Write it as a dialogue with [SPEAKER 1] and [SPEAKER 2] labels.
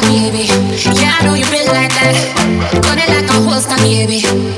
[SPEAKER 1] baby. Yeah, I know you been like that. Gun it like a holster, baby.